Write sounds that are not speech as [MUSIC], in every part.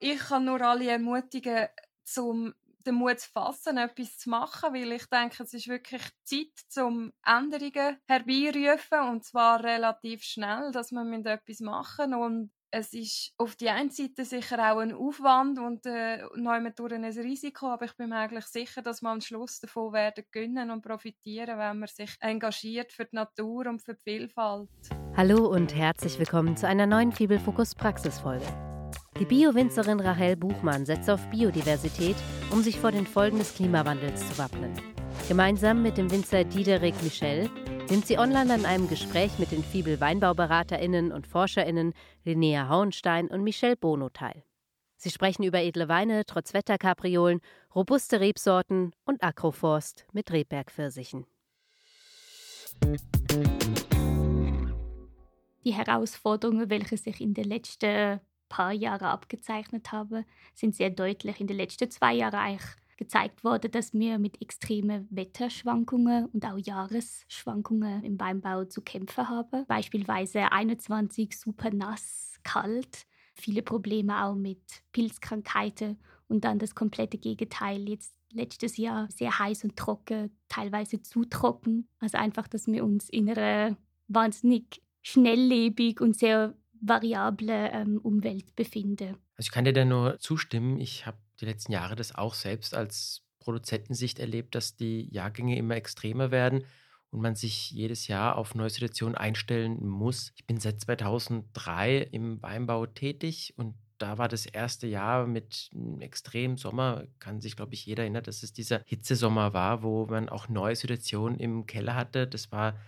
Ich kann nur alle ermutigen, zum den Mut zu fassen, etwas zu machen, weil ich denke, es ist wirklich Zeit, zum Änderungen herbeirufen und zwar relativ schnell, dass wir etwas machen und es ist auf die einen Seite sicher auch ein Aufwand und äh, durch ein Risiko, aber ich bin mir eigentlich sicher, dass wir am Schluss davon werden gewinnen und profitieren, wenn man sich engagiert für die Natur und für die Vielfalt. Hallo und herzlich willkommen zu einer neuen Fibelfokus Praxisfolge. Die Bio-Winzerin Rahel Buchmann setzt auf Biodiversität, um sich vor den Folgen des Klimawandels zu wappnen. Gemeinsam mit dem Winzer Diederik Michel nimmt sie online an einem Gespräch mit den Fibel WeinbauberaterInnen und ForscherInnen Linnea Hauenstein und Michel Bono teil. Sie sprechen über edle Weine, trotz Wetterkapriolen, robuste Rebsorten und Agroforst mit Rebbergpfirsichen. Die Herausforderungen, welche sich in den letzten paar Jahren abgezeichnet haben, sind sehr deutlich. In den letzten zwei Jahren eigentlich gezeigt worden, dass wir mit extremen Wetterschwankungen und auch Jahresschwankungen im Weinbau zu kämpfen haben. Beispielsweise 21 super nass, kalt, viele Probleme auch mit Pilzkrankheiten und dann das komplette Gegenteil jetzt letztes Jahr sehr heiß und trocken, teilweise zu trocken. Also einfach, dass wir uns in einer wahnsinnig schnelllebig und sehr variable ähm, Umwelt befinden. Also ich kann dir da nur zustimmen. Ich habe die letzten Jahre das auch selbst als Produzentensicht erlebt, dass die Jahrgänge immer extremer werden und man sich jedes Jahr auf neue Situationen einstellen muss. Ich bin seit 2003 im Weinbau tätig und da war das erste Jahr mit einem extremen Sommer, kann sich, glaube ich, jeder erinnern, dass es dieser Hitzesommer war, wo man auch neue Situationen im Keller hatte. Das war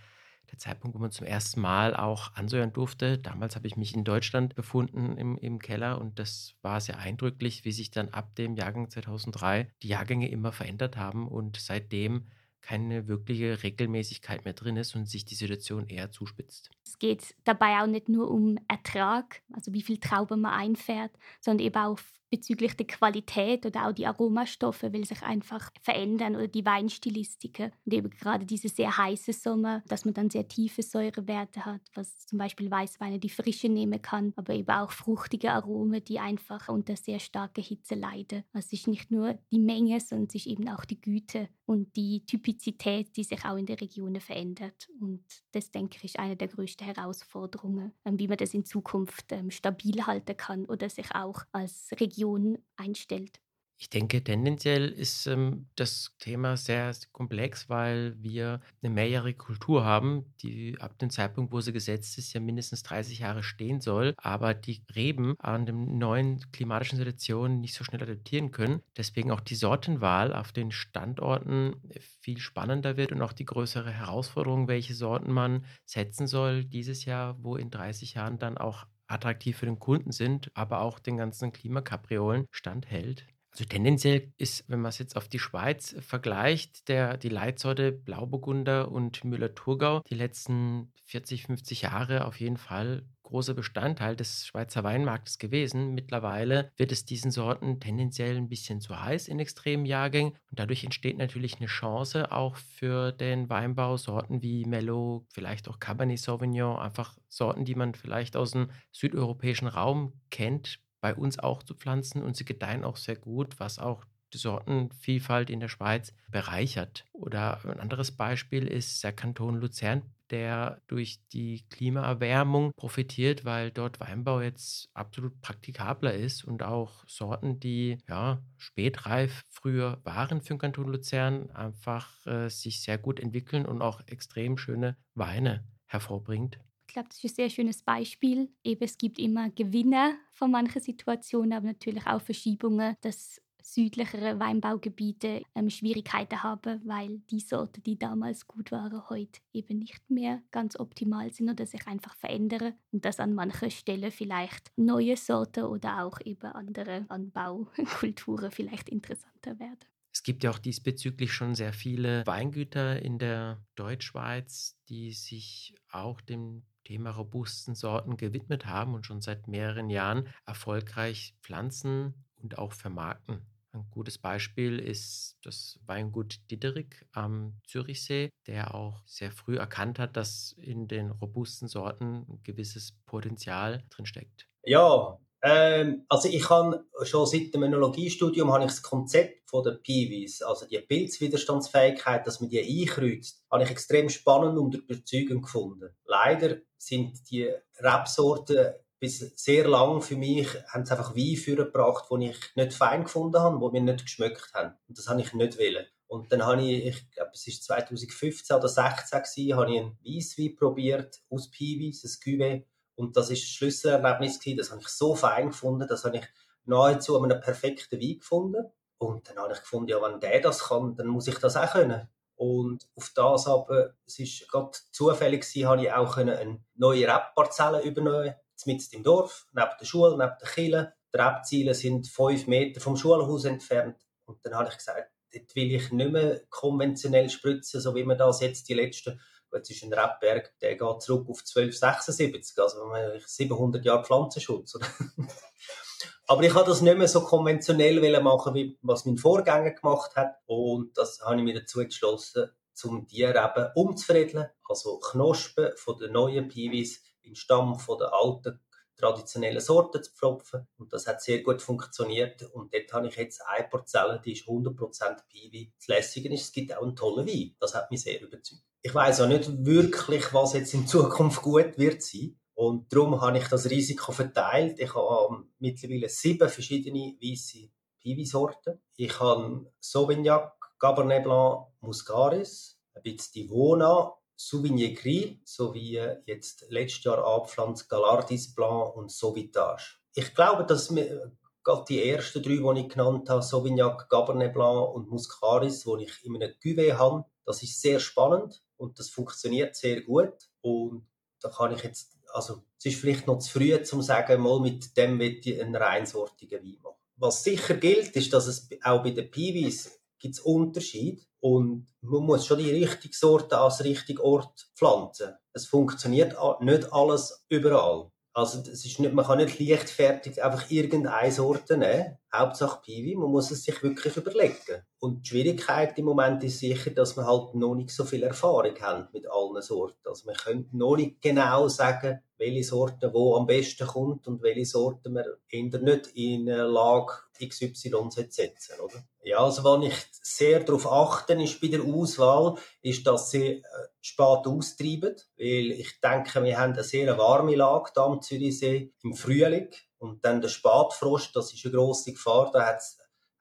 der Zeitpunkt, wo man zum ersten Mal auch ansäuern durfte. Damals habe ich mich in Deutschland befunden im, im Keller und das war sehr eindrücklich, wie sich dann ab dem Jahrgang 2003 die Jahrgänge immer verändert haben und seitdem keine wirkliche Regelmäßigkeit mehr drin ist und sich die Situation eher zuspitzt. Es geht dabei auch nicht nur um Ertrag, also wie viel Trauben man einfährt, sondern eben auch bezüglich der Qualität oder auch die Aromastoffe, weil sich einfach verändern oder die Weinstilistiken. Und eben gerade diese sehr heiße Sommer, dass man dann sehr tiefe Säurewerte hat, was zum Beispiel Weißweine die Frische nehmen kann, aber eben auch fruchtige Aromen, die einfach unter sehr starker Hitze leiden. Also es ist nicht nur die Menge, sondern es ist eben auch die Güte und die Typizität, die sich auch in den Regionen verändert. Und das, denke ich, ist eine der größten Herausforderungen, ähm, wie man das in Zukunft ähm, stabil halten kann oder sich auch als Region Region einstellt. Ich denke, tendenziell ist ähm, das Thema sehr komplex, weil wir eine mehrjährige Kultur haben, die ab dem Zeitpunkt, wo sie gesetzt ist, ja mindestens 30 Jahre stehen soll, aber die Reben an den neuen klimatischen Situationen nicht so schnell adaptieren können. Deswegen auch die Sortenwahl auf den Standorten viel spannender wird und auch die größere Herausforderung, welche Sorten man setzen soll dieses Jahr, wo in 30 Jahren dann auch attraktiv für den Kunden sind, aber auch den ganzen Klimakapriolen standhält. Also tendenziell ist, wenn man es jetzt auf die Schweiz vergleicht, der, die Leitsorte Blauburgunder und Müller-Thurgau die letzten 40, 50 Jahre auf jeden Fall großer Bestandteil des Schweizer Weinmarktes gewesen. Mittlerweile wird es diesen Sorten tendenziell ein bisschen zu heiß in extremen Jahrgängen und dadurch entsteht natürlich eine Chance auch für den Weinbau Sorten wie Mello, vielleicht auch Cabernet Sauvignon, einfach Sorten, die man vielleicht aus dem südeuropäischen Raum kennt, bei uns auch zu pflanzen und sie gedeihen auch sehr gut, was auch die Sortenvielfalt in der Schweiz bereichert. Oder ein anderes Beispiel ist der Kanton Luzern, der durch die Klimaerwärmung profitiert, weil dort Weinbau jetzt absolut praktikabler ist und auch Sorten, die ja spätreif früher waren für den Kanton Luzern, einfach äh, sich sehr gut entwickeln und auch extrem schöne Weine hervorbringt. Ich glaube, das ist ein sehr schönes Beispiel. Eben, es gibt immer Gewinner von manchen Situationen, aber natürlich auch Verschiebungen, dass südlichere Weinbaugebiete ähm, Schwierigkeiten haben, weil die Sorten, die damals gut waren, heute eben nicht mehr ganz optimal sind oder sich einfach verändern und dass an manchen Stellen vielleicht neue Sorten oder auch eben andere Anbaukulturen vielleicht interessanter werden. Es gibt ja auch diesbezüglich schon sehr viele Weingüter in der Deutschschweiz, die sich auch dem Thema robusten Sorten gewidmet haben und schon seit mehreren Jahren erfolgreich pflanzen und auch vermarkten. Ein gutes Beispiel ist das Weingut Didderik am Zürichsee, der auch sehr früh erkannt hat, dass in den robusten Sorten ein gewisses Potenzial drin steckt. Ja, Ähm, also ich habe schon seit dem Önologiestudium habe ich das Konzept von der Piwis, also die Pilzwiderstandsfähigkeit, dass man die einkreuzt, habe ich extrem spannend und überzeugend gefunden. Leider sind die Rebsorten bis sehr lang für mich haben sie einfach Wein vorgebracht, die ich nicht fein gefunden habe, die mir nicht geschmeckt haben. Und das habe ich nicht wollen. Und dann habe ich, ich glaube, es war 2015 oder 2016 habe ich einen Weisswein probiert aus Piwis, ein Cuvée und das ist ein Schlüsselerlebnis gewesen. Das habe ich so fein gefunden. Das habe ich nahezu an einem perfekten Wein gefunden. Und dann habe ich gefunden, ja, wenn der das kann, dann muss ich das auch können. Und auf das aber, es ist gerade zufällig gewesen, habe ich auch eine neue Rap-Parzelle übernehmen, mitten im Dorf, neben der Schule, neben der Kille. Die Rebziele sind fünf Meter vom Schulhaus entfernt. Und dann habe ich gesagt, dort will ich nicht mehr konventionell spritzen, so wie man das jetzt die letzten Jetzt ist ein Rebberg, der geht zurück auf 1276, also 700 Jahre Pflanzenschutz. [LAUGHS] Aber ich habe das nicht mehr so konventionell machen, wie was mein Vorgänger gemacht hat. Und das habe ich mir dazu entschlossen, um die Reben umzuveredeln. Also Knospen von den neuen Piwis in Stamm von der alten traditionellen Sorten zu pfropfen. Und das hat sehr gut funktioniert. Und dort habe ich jetzt eine Parzelle, die ist 100% Piwi. Das Lässige ist, es gibt auch einen tollen Wein. Das hat mich sehr überzeugt ich weiß auch nicht wirklich, was jetzt in Zukunft gut wird sein. Und darum habe ich das Risiko verteilt. Ich habe mittlerweile sieben verschiedene weiße Piwi-Sorten. Ich habe Sauvignac, Cabernet Blanc, Muscaris, ein bisschen Divona, Sauvignon Gris sowie jetzt letztes Jahr abgepflanzt Galardis Blanc und Sauvitage. Ich glaube, dass mir gerade die ersten drei, die ich genannt habe, Sauvignac, Cabernet Blanc und Muscaris, die ich in einem Cuvée habe, das ist sehr spannend und das funktioniert sehr gut. Und da kann ich jetzt, also es ist vielleicht noch zu früh, zu sagen, mal mit dem wird ich einen reinsortigen Wein machen. Was sicher gilt, ist, dass es auch bei den Piwis gibt Unterschied und man muss schon die richtige Sorte als richtigen Ort pflanzen. Es funktioniert nicht alles überall. Also es ist nicht, man kann nicht leichtfertig einfach irgendeine Sorte nehmen. Hauptsache Piwi, man muss es sich wirklich überlegen. Und die Schwierigkeit im Moment ist sicher, dass wir halt noch nicht so viel Erfahrung haben mit allen Sorten. Also man könnte noch nicht genau sagen, welche Sorte wo am besten kommt und welche Sorte man eher nicht in eine Lage XY setzen oder? Ja, also was ich sehr darauf achte ist bei der Auswahl, ist, dass sie äh, spät austreiben, weil ich denke, wir haben eine sehr warme Lage da am Zürichsee im Frühling und dann der Spätfrost, das ist eine grosse Gefahr, da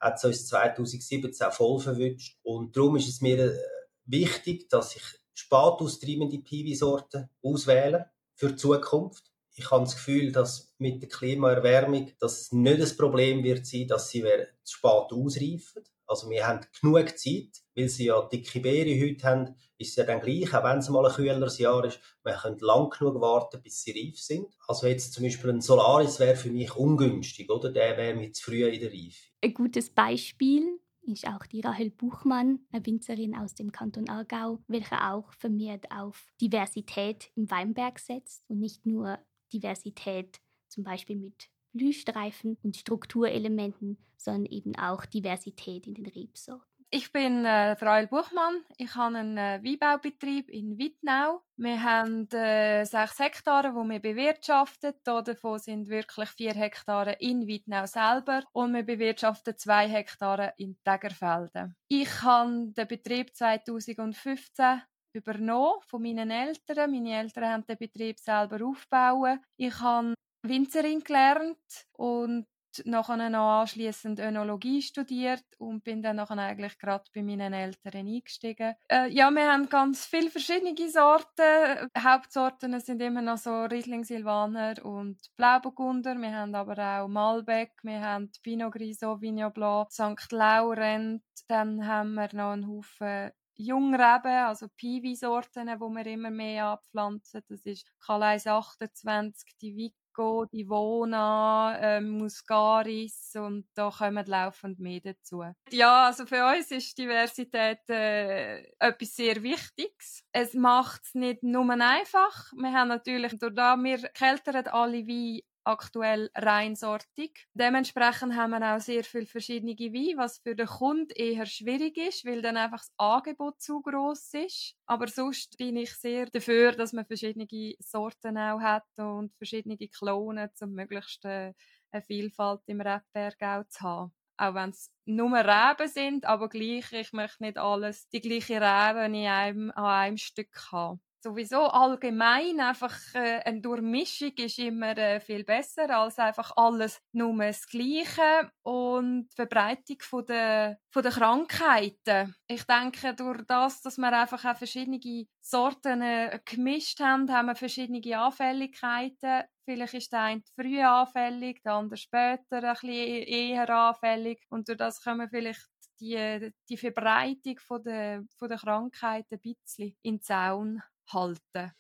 hat es uns 2017 voll verwünscht und darum ist es mir äh, wichtig, dass ich spät austreibende Piwi-Sorten auswähle für die Zukunft. Ich habe das Gefühl, dass mit der Klimaerwärmung das nicht das Problem wird sein, dass sie zu spät ausreifen. Also wir haben genug Zeit, weil sie ja dicke Beere heute haben, ist es ja dann gleich, auch wenn es mal ein kühleres Jahr ist, wir können lang genug warten, bis sie reif sind. Also jetzt zum Beispiel ein Solaris wäre für mich ungünstig, oder? Der wäre mir zu früh in der Reife. Ein gutes Beispiel ist auch die Rahel Buchmann, eine Winzerin aus dem Kanton Aargau, welche auch vermehrt auf Diversität im Weinberg setzt und nicht nur Diversität zum Beispiel mit Blühstreifen und Strukturelementen, sondern eben auch Diversität in den Rebsorten. Ich bin äh, Rael Buchmann. Ich habe einen äh, Weinbaubetrieb in Wittnau. Wir haben äh, sechs Hektare, die wir bewirtschaften. Davon sind wirklich vier Hektare in Wittnau selber und wir bewirtschaften zwei Hektare in Tegerfelden. Ich habe den Betrieb 2015 übernommen von meinen Eltern. Meine Eltern haben den Betrieb selber aufgebaut. Ich habe Winzerin gelernt und nachher noch anschliessend Önologie studiert und bin dann nachher eigentlich gerade bei meinen Eltern eingestiegen. Äh, ja, wir haben ganz viele verschiedene Sorten. Hauptsorten sind immer noch so Riesling Silvaner und Blauburgunder. Wir haben aber auch Malbec, wir haben Pinot Gris, Sauvignon Blanc, St. Laurent. Dann haben wir noch einen Haufen Jungreben, also Piwi-Sorten, die wir immer mehr abpflanzen. Das ist Calais 28, die Vico, die Vona, ähm, Muscaris und da kommen laufend mehr dazu. Ja, also für uns ist Diversität äh, etwas sehr Wichtiges. Es macht es nicht nur einfach. Wir haben natürlich, durch da wir keltern alle Weine aktuell reinsortig. Dementsprechend haben wir auch sehr viele verschiedene Weine, was für den Kunden eher schwierig ist, weil dann einfach das Angebot zu groß ist. Aber sonst bin ich sehr dafür, dass man verschiedene Sorten auch hat und verschiedene Klonen, um möglichst äh, eine Vielfalt im Rebberg auch zu haben. Auch wenn es nur Reben sind, aber gleich, ich möchte nicht alles, die gleiche Reben in einem, an einem Stück haben sowieso allgemein einfach äh, eine Durchmischung ist immer äh, viel besser als einfach alles nur das Gleiche und die Verbreitung von der, von der Krankheiten. Ich denke, durch das, dass wir einfach auch verschiedene Sorten äh, gemischt haben, haben wir verschiedene Anfälligkeiten. Vielleicht ist der eine früh anfällig, der andere später ein bisschen eher anfällig und durch das können wir vielleicht die, die Verbreitung von der, von der Krankheit ein bisschen in den Zaun halten.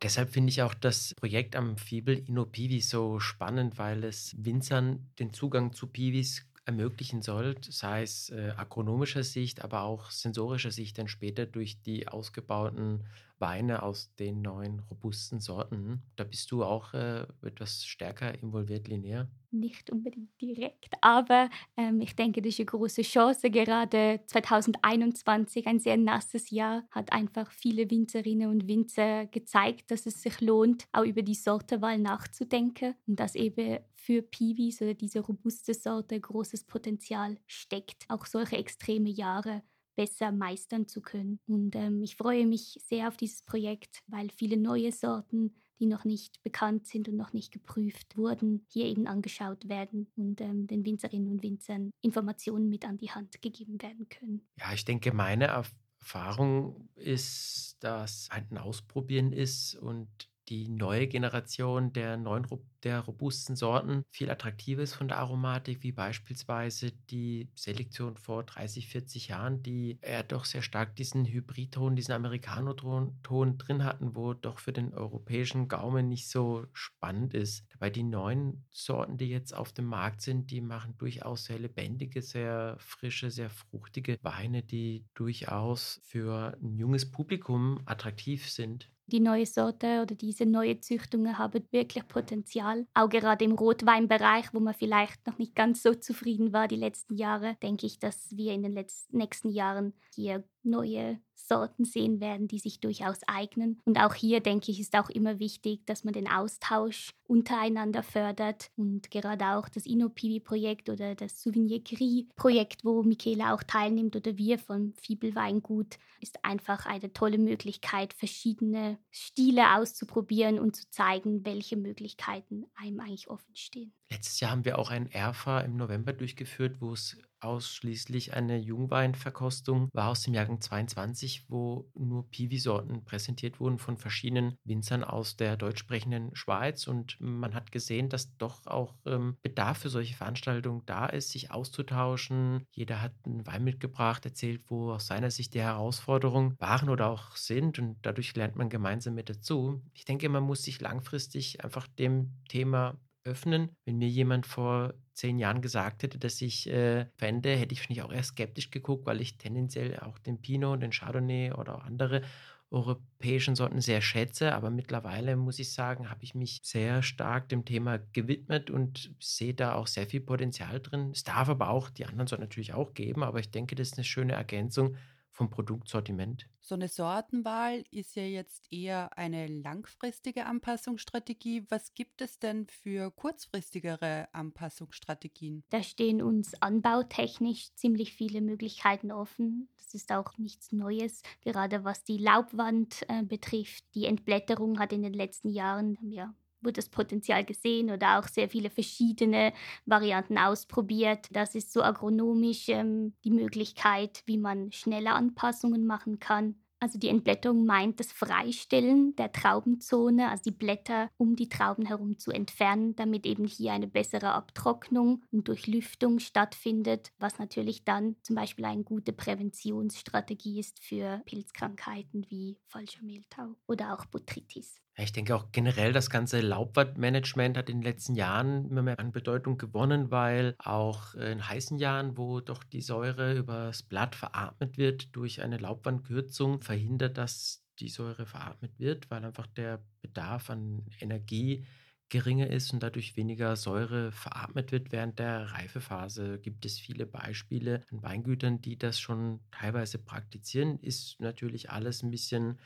Deshalb finde ich auch das Projekt am Fibel InnoPiwi so spannend, weil es Winzern den Zugang zu Piwis ermöglichen soll, sei es äh, agronomischer Sicht, aber auch sensorischer Sicht dann später durch die ausgebauten Weine aus den neuen robusten Sorten. Da bist du auch äh, etwas stärker involviert, Linnea? Nicht unbedingt direkt, aber ähm, ich denke, das ist eine große Chance. Gerade 2021, ein sehr nasses Jahr, hat einfach viele Winzerinnen und Winzer gezeigt, dass es sich lohnt, auch über die Sortewahl nachzudenken und dass eben für Piwis oder diese robuste Sorte großes Potenzial steckt, auch solche extreme Jahre besser meistern zu können. Und ähm, ich freue mich sehr auf dieses Projekt, weil viele neue Sorten, die noch nicht bekannt sind und noch nicht geprüft wurden, hier eben angeschaut werden und ähm, den Winzerinnen und Winzern Informationen mit an die Hand gegeben werden können. Ja, ich denke, meine Erfahrung ist, dass ein Ausprobieren ist und die neue Generation der neuen der robusten Sorten viel attraktiver ist von der Aromatik, wie beispielsweise die Selektion vor 30, 40 Jahren, die eher doch sehr stark diesen Hybridton, diesen Americano-Ton drin hatten, wo doch für den europäischen Gaumen nicht so spannend ist. Dabei die neuen Sorten, die jetzt auf dem Markt sind, die machen durchaus sehr lebendige, sehr frische, sehr fruchtige Weine, die durchaus für ein junges Publikum attraktiv sind die neue Sorte oder diese neue Züchtungen haben wirklich Potenzial. Auch gerade im Rotweinbereich, wo man vielleicht noch nicht ganz so zufrieden war die letzten Jahre, denke ich, dass wir in den letzten, nächsten Jahren hier neue Sorten sehen werden, die sich durchaus eignen. Und auch hier, denke ich, ist auch immer wichtig, dass man den Austausch untereinander fördert. Und gerade auch das Innopivi-Projekt oder das Souvenir Gris-Projekt, wo Michaela auch teilnimmt oder wir vom Fibelweingut, ist einfach eine tolle Möglichkeit, verschiedene Stile auszuprobieren und zu zeigen, welche Möglichkeiten einem eigentlich offen stehen. Letztes Jahr haben wir auch ein ERFA im November durchgeführt, wo es ausschließlich eine Jungweinverkostung war aus dem Jahrgang 22, wo nur Piwi-Sorten präsentiert wurden von verschiedenen Winzern aus der deutsch sprechenden Schweiz. Und man hat gesehen, dass doch auch ähm, Bedarf für solche Veranstaltungen da ist, sich auszutauschen. Jeder hat einen Wein mitgebracht, erzählt, wo aus seiner Sicht die Herausforderungen waren oder auch sind. Und dadurch lernt man gemeinsam mit dazu. Ich denke, man muss sich langfristig einfach dem Thema öffnen. Wenn mir jemand vor zehn Jahren gesagt hätte, dass ich äh, fände, hätte ich wahrscheinlich auch eher skeptisch geguckt, weil ich tendenziell auch den Pinot, den Chardonnay oder auch andere europäischen Sorten sehr schätze. Aber mittlerweile muss ich sagen, habe ich mich sehr stark dem Thema gewidmet und sehe da auch sehr viel Potenzial drin. Es darf aber auch die anderen Sorten natürlich auch geben, aber ich denke, das ist eine schöne Ergänzung vom Produktsortiment. So eine Sortenwahl ist ja jetzt eher eine langfristige Anpassungsstrategie. Was gibt es denn für kurzfristigere Anpassungsstrategien? Da stehen uns anbautechnisch ziemlich viele Möglichkeiten offen. Das ist auch nichts Neues, gerade was die Laubwand äh, betrifft. Die Entblätterung hat in den letzten Jahren ja, wurde das Potenzial gesehen oder auch sehr viele verschiedene Varianten ausprobiert. Das ist so agronomisch ähm, die Möglichkeit, wie man schneller Anpassungen machen kann. Also die Entblätterung meint das Freistellen der Traubenzone, also die Blätter um die Trauben herum zu entfernen, damit eben hier eine bessere Abtrocknung und Durchlüftung stattfindet, was natürlich dann zum Beispiel eine gute Präventionsstrategie ist für Pilzkrankheiten wie falscher Mehltau oder auch Botrytis. Ich denke auch generell, das ganze Laubwandmanagement hat in den letzten Jahren immer mehr an Bedeutung gewonnen, weil auch in heißen Jahren, wo doch die Säure übers Blatt veratmet wird, durch eine Laubwandkürzung verhindert, dass die Säure veratmet wird, weil einfach der Bedarf an Energie geringer ist und dadurch weniger Säure veratmet wird während der Reifephase. Gibt es viele Beispiele an Weingütern, die das schon teilweise praktizieren. Ist natürlich alles ein bisschen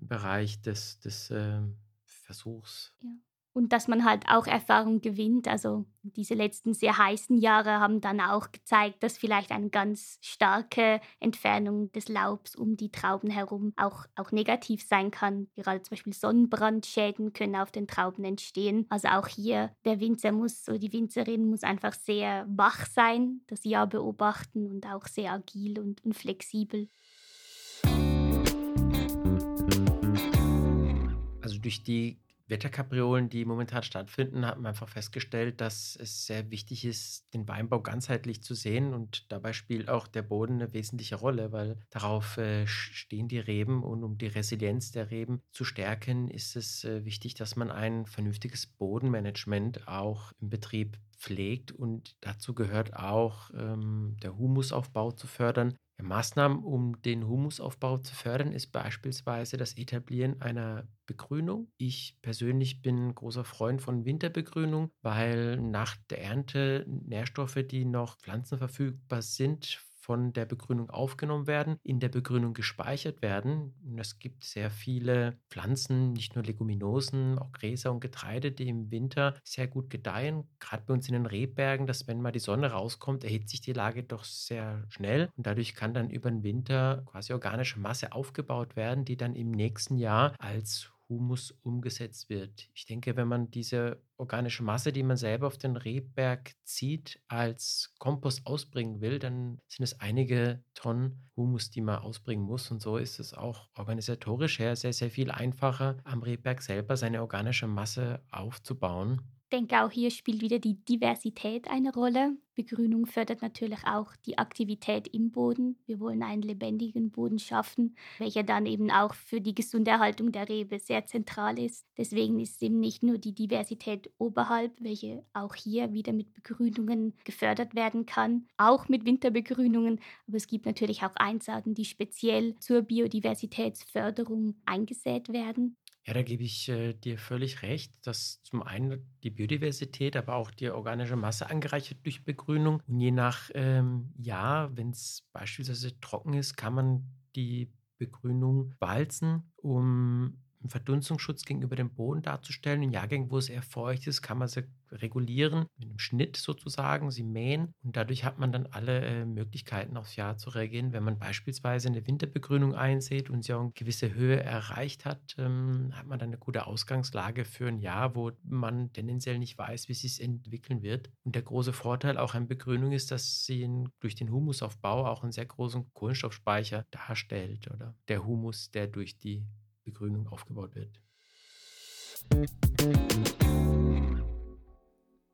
Bereich des, des äh, Versuchs. Ja und dass man halt auch Erfahrung gewinnt. Also diese letzten sehr heißen Jahre haben dann auch gezeigt, dass vielleicht eine ganz starke Entfernung des Laubs um die Trauben herum auch, auch negativ sein kann. Gerade zum Beispiel Sonnenbrandschäden können auf den Trauben entstehen. Also auch hier der Winzer muss oder die Winzerin muss einfach sehr wach sein, das Jahr beobachten und auch sehr agil und, und flexibel. Also durch die Wetterkapriolen, die momentan stattfinden, hat man einfach festgestellt, dass es sehr wichtig ist, den Weinbau ganzheitlich zu sehen. Und dabei spielt auch der Boden eine wesentliche Rolle, weil darauf äh, stehen die Reben. Und um die Resilienz der Reben zu stärken, ist es äh, wichtig, dass man ein vernünftiges Bodenmanagement auch im Betrieb pflegt. Und dazu gehört auch ähm, der Humusaufbau zu fördern. Maßnahmen, um den Humusaufbau zu fördern, ist beispielsweise das Etablieren einer Begrünung. Ich persönlich bin großer Freund von Winterbegrünung, weil nach der Ernte Nährstoffe, die noch pflanzenverfügbar sind, von der Begrünung aufgenommen werden, in der Begrünung gespeichert werden. Es gibt sehr viele Pflanzen, nicht nur Leguminosen, auch Gräser und Getreide, die im Winter sehr gut gedeihen. Gerade bei uns in den Rehbergen, dass wenn mal die Sonne rauskommt, erhitzt sich die Lage doch sehr schnell und dadurch kann dann über den Winter quasi organische Masse aufgebaut werden, die dann im nächsten Jahr als Humus umgesetzt wird. Ich denke, wenn man diese organische Masse, die man selber auf den Rehberg zieht, als Kompost ausbringen will, dann sind es einige Tonnen Humus, die man ausbringen muss. Und so ist es auch organisatorisch her sehr, sehr viel einfacher, am Rehberg selber seine organische Masse aufzubauen denke, auch hier spielt wieder die Diversität eine Rolle. Begrünung fördert natürlich auch die Aktivität im Boden. Wir wollen einen lebendigen Boden schaffen, welcher dann eben auch für die gesunde Erhaltung der Rebe sehr zentral ist. Deswegen ist eben nicht nur die Diversität oberhalb, welche auch hier wieder mit Begrünungen gefördert werden kann, auch mit Winterbegrünungen, aber es gibt natürlich auch Einsaaten, die speziell zur Biodiversitätsförderung eingesät werden. Ja, da gebe ich äh, dir völlig recht, dass zum einen die Biodiversität, aber auch die organische Masse angereichert durch Begrünung. Und je nach ähm, Jahr, wenn es beispielsweise trocken ist, kann man die Begrünung walzen, um einen Verdunstungsschutz gegenüber dem Boden darzustellen. In Jahrgängen, wo es eher feucht ist, kann man sie regulieren, mit einem Schnitt sozusagen, sie mähen und dadurch hat man dann alle äh, Möglichkeiten aufs Jahr zu reagieren. Wenn man beispielsweise eine Winterbegrünung einsät und sie auch eine gewisse Höhe erreicht hat, ähm, hat man dann eine gute Ausgangslage für ein Jahr, wo man tendenziell nicht weiß, wie es sich entwickeln wird. Und der große Vorteil auch an Begrünung ist, dass sie in, durch den Humusaufbau auch einen sehr großen Kohlenstoffspeicher darstellt oder der Humus, der durch die Begrünung aufgebaut wird.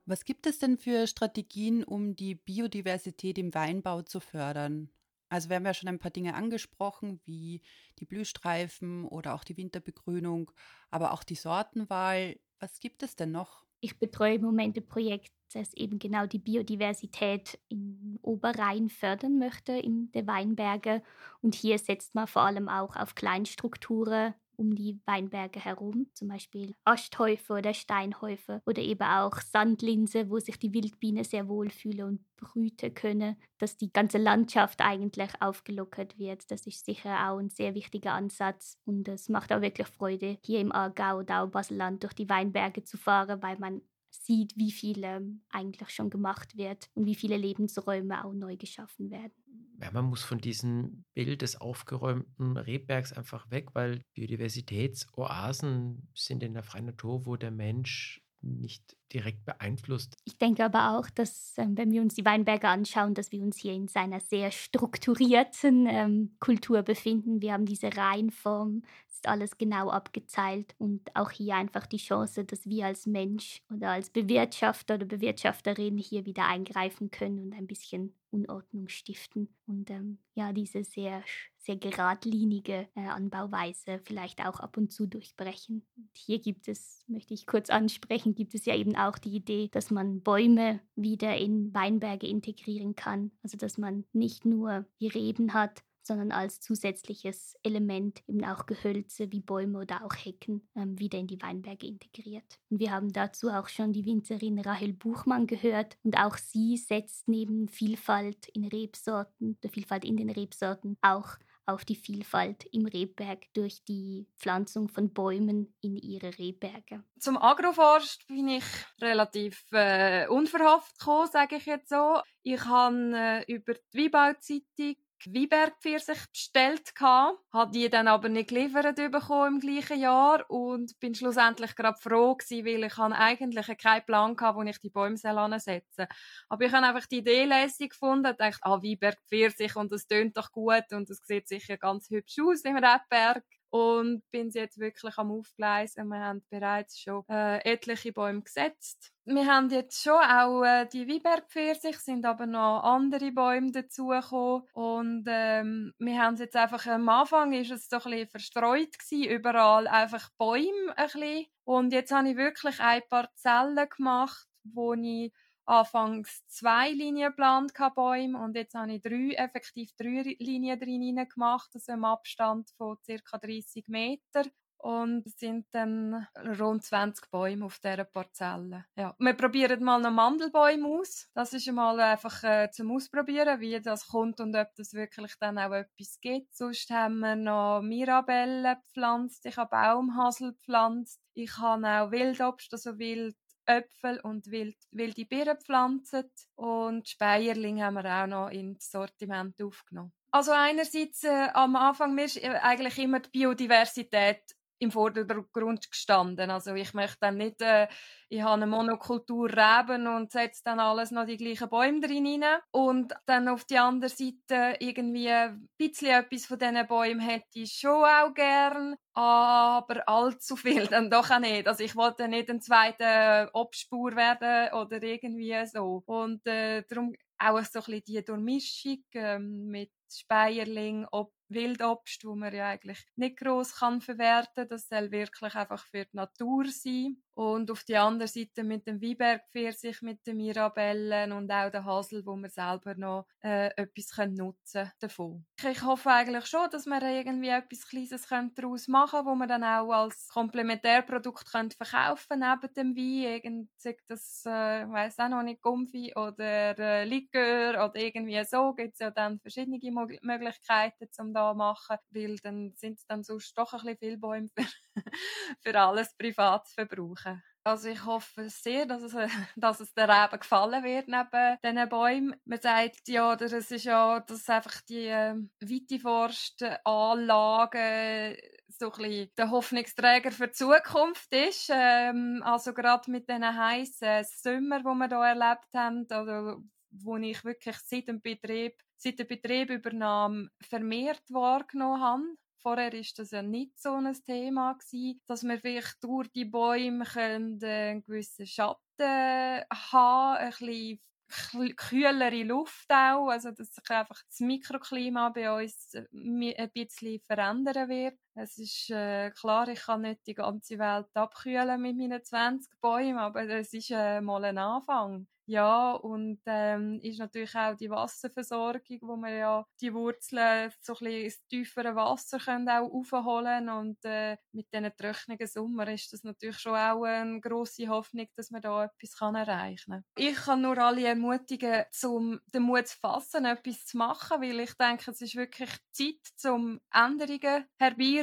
Was gibt es denn für Strategien, um die Biodiversität im Weinbau zu fördern? Also wir haben ja schon ein paar Dinge angesprochen, wie die Blühstreifen oder auch die Winterbegrünung, aber auch die Sortenwahl. Was gibt es denn noch? Ich betreue im Moment ein Projekt, das eben genau die Biodiversität im Oberrhein fördern möchte, in der Weinberge. Und hier setzt man vor allem auch auf Kleinstrukturen um die Weinberge herum, zum Beispiel Asthäufe oder Steinhäufe oder eben auch Sandlinse, wo sich die Wildbiene sehr wohl fühlen und brüten können, dass die ganze Landschaft eigentlich aufgelockert wird. Das ist sicher auch ein sehr wichtiger Ansatz und es macht auch wirklich Freude, hier im Aargau oder auch Baselland durch die Weinberge zu fahren, weil man sieht, wie viel eigentlich schon gemacht wird und wie viele Lebensräume auch neu geschaffen werden. Ja, man muss von diesem Bild des aufgeräumten Rebbergs einfach weg, weil Biodiversitätsoasen sind in der freien Natur, wo der Mensch nicht direkt beeinflusst. Ich denke aber auch, dass ähm, wenn wir uns die Weinberge anschauen, dass wir uns hier in seiner sehr strukturierten ähm, Kultur befinden. Wir haben diese Reihenform, ist alles genau abgezeilt und auch hier einfach die Chance, dass wir als Mensch oder als Bewirtschafter oder Bewirtschafterin hier wieder eingreifen können und ein bisschen Unordnung stiften und ähm, ja diese sehr sehr geradlinige äh, Anbauweise vielleicht auch ab und zu durchbrechen. Und hier gibt es, möchte ich kurz ansprechen, gibt es ja eben auch die Idee, dass man Bäume wieder in Weinberge integrieren kann. Also dass man nicht nur die Reben hat, sondern als zusätzliches Element eben auch Gehölze wie Bäume oder auch Hecken ähm, wieder in die Weinberge integriert. Und wir haben dazu auch schon die Winzerin Rahel Buchmann gehört und auch sie setzt neben Vielfalt in Rebsorten, der Vielfalt in den Rebsorten auch auf die Vielfalt im Rebberg durch die Pflanzung von Bäumen in ihre Rebberge. Zum Agroforst bin ich relativ äh, unverhofft gekommen, sage ich jetzt so. Ich habe äh, über die Weinbauzeitung Weinbergpfirsich bestellt hatte, habe die dann aber nicht geliefert bekommen im gleichen Jahr und bin schlussendlich gerade froh gewesen, weil ich eigentlich keinen Plan hatte, wo ich die Bäume ansetzen soll. Aber ich habe einfach die Idee lässig gefunden und dachte, ah, Weinbergpfirsich und das tönt doch gut und das sieht sicher ganz hübsch aus im Rebberg und bin jetzt wirklich am Aufgleisen. Wir haben bereits schon äh, etliche Bäume gesetzt. Wir haben jetzt schon auch äh, die Weinbergpfirsich, sind aber noch andere Bäume dazugekommen und ähm, wir haben jetzt einfach am Anfang ist es so ein bisschen verstreut gewesen, überall einfach Bäume ein bisschen. und jetzt habe ich wirklich ein paar Zellen gemacht, wo ich anfangs zwei Linien geplant Bäume und jetzt habe ich drei, effektiv drei Linien drin gemacht, also im Abstand von ca. 30 Meter und es sind dann rund 20 Bäume auf dieser Parzelle. Ja. Wir probieren mal noch Mandelbäume aus. Das ist mal einfach äh, zum Ausprobieren, wie das kommt und ob das wirklich dann auch etwas gibt. Sonst haben wir noch Mirabellen gepflanzt, ich habe Baumhasel gepflanzt, ich habe auch Wildobst, also Wild Äpfel und wild, wilde Beeren gepflanzt und Speierling haben wir auch noch ins Sortiment aufgenommen. Also einerseits äh, am Anfang ist eigentlich immer die Biodiversität im Vordergrund gestanden. Also ich möchte dann nicht, äh, ich habe eine Monokultur Reben und setze dann alles noch die gleichen Bäume drin rein. Und dann auf die andere Seite irgendwie ein bisschen etwas von diesen Bäumen hätte ich schon auch gern, aber allzu viel [LAUGHS] dann doch auch nicht. Also ich wollte nicht ein zweiter Obstspur werden oder irgendwie so. Und äh, darum auch so ein bisschen die Durchmischung ähm, mit Speierling, Ob Wildobst, wo man ja eigentlich nicht groß kann verwerten. Das soll wirklich einfach für die Natur sein. Und auf die andere Seite mit dem Weinbergpfirsich, mit den Mirabellen und auch der Hasel, wo wir selber noch äh, etwas nutzen davon. Ich hoffe eigentlich schon, dass wir irgendwie etwas Kleines daraus machen können, wo wir dann auch als Komplementärprodukt können verkaufen neben dem Wein. Irgend, das, äh, ich weiss auch noch nicht, Gumpfi oder äh, Likör oder irgendwie so. Gibt es ja dann verschiedene Möglichkeiten, um da zu machen, weil dann sind es dann sonst doch ein bisschen viel Bäume für, [LAUGHS] für alles privat zu verbrauchen. Also ich hoffe sehr, dass es, [LAUGHS] dass es der Reben gefallen wird neben diesen Bäumen. Man sagt ja, oder es ist ja, dass einfach die äh, Weiteforstanlagen so ein bisschen der Hoffnungsträger für die Zukunft ist. Ähm, also gerade mit diesen heißen Sommer, die wir hier erlebt haben, oder wo ich wirklich seit dem Betrieb, seit der Betriebübernahme vermehrt wahrgenommen habe. Vorher ist das ja nicht so ein Thema gewesen, dass wir vielleicht durch die Bäume können, einen gewissen Schatten haben, ein bisschen kühlere Luft auch, also dass sich einfach das Mikroklima bei uns äh, ein bisschen verändern wird. Es ist äh, klar, ich kann nicht die ganze Welt abkühlen mit meinen 20 Bäumen, aber es ist äh, mal ein Anfang. Ja, und ähm, ist natürlich auch die Wasserversorgung, wo wir ja die Wurzeln so ein bisschen ins tiefere Wasser können auch aufholen und äh, mit diesen trockenen Sommer ist das natürlich schon auch eine grosse Hoffnung, dass man da etwas kann erreichen kann. Ich kann nur alle ermutigen, zum den Mut zu fassen, etwas zu machen, weil ich denke, es ist wirklich Zeit, zum Änderungen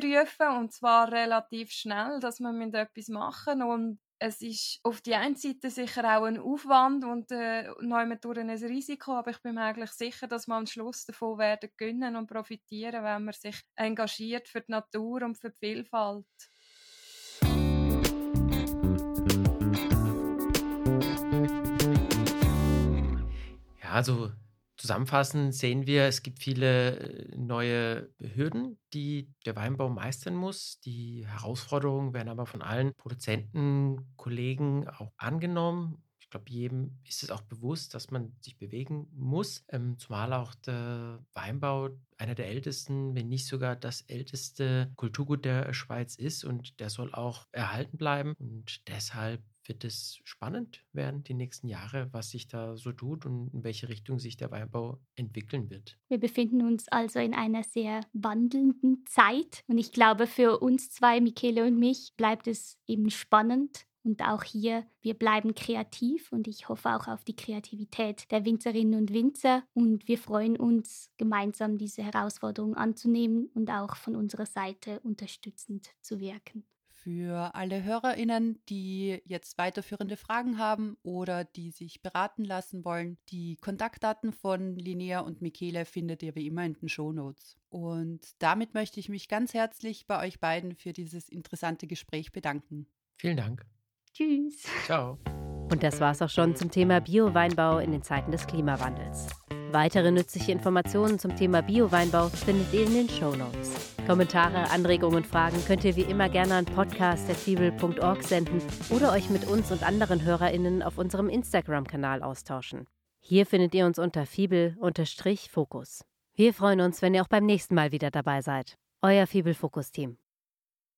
herbeirufen und zwar relativ schnell, dass wir etwas machen und es ist auf die einen Seite sicher auch ein Aufwand und äh, durch ein Risiko, aber ich bin mir eigentlich sicher, dass man am Schluss davon werden gönnen und profitieren, wenn man sich engagiert für die Natur und für die Vielfalt. Ja, also Zusammenfassend sehen wir, es gibt viele äh, neue Hürden, die der Weinbau meistern muss. Die Herausforderungen werden aber von allen Produzenten, Kollegen auch angenommen. Ich glaube, jedem ist es auch bewusst, dass man sich bewegen muss, ähm, zumal auch der Weinbau einer der ältesten, wenn nicht sogar das älteste Kulturgut der Schweiz ist und der soll auch erhalten bleiben. Und deshalb wird es spannend werden, die nächsten Jahre, was sich da so tut und in welche Richtung sich der Weinbau entwickeln wird. Wir befinden uns also in einer sehr wandelnden Zeit und ich glaube, für uns zwei, Michele und mich, bleibt es eben spannend Und auch hier, wir bleiben kreativ und ich hoffe auch auf die Kreativität der Winzerinnen und Winzer. Und wir freuen uns, gemeinsam diese Herausforderung anzunehmen und auch von unserer Seite unterstützend zu wirken. Für alle HörerInnen, die jetzt weiterführende Fragen haben oder die sich beraten lassen wollen, die Kontaktdaten von Linnea und Michele findet ihr wie immer in den Shownotes. Und damit möchte ich mich ganz herzlich bei euch beiden für dieses interessante Gespräch bedanken. Vielen Dank. Tschüss. Ciao. Und das war's auch schon zum Thema Bio-Weinbau in den Zeiten des Klimawandels. Weitere nützliche Informationen zum Thema Bio-Weinbau findet ihr in den Show Notes. Kommentare, Anregungen und Fragen könnt ihr wie immer gerne an podcast.fibel.org senden oder euch mit uns und anderen HörerInnen auf unserem Instagram-Kanal austauschen. Hier findet ihr uns unter Fibel-Fokus. Wir freuen uns, wenn ihr auch beim nächsten Mal wieder dabei seid. Euer Fibel-Fokus-Team.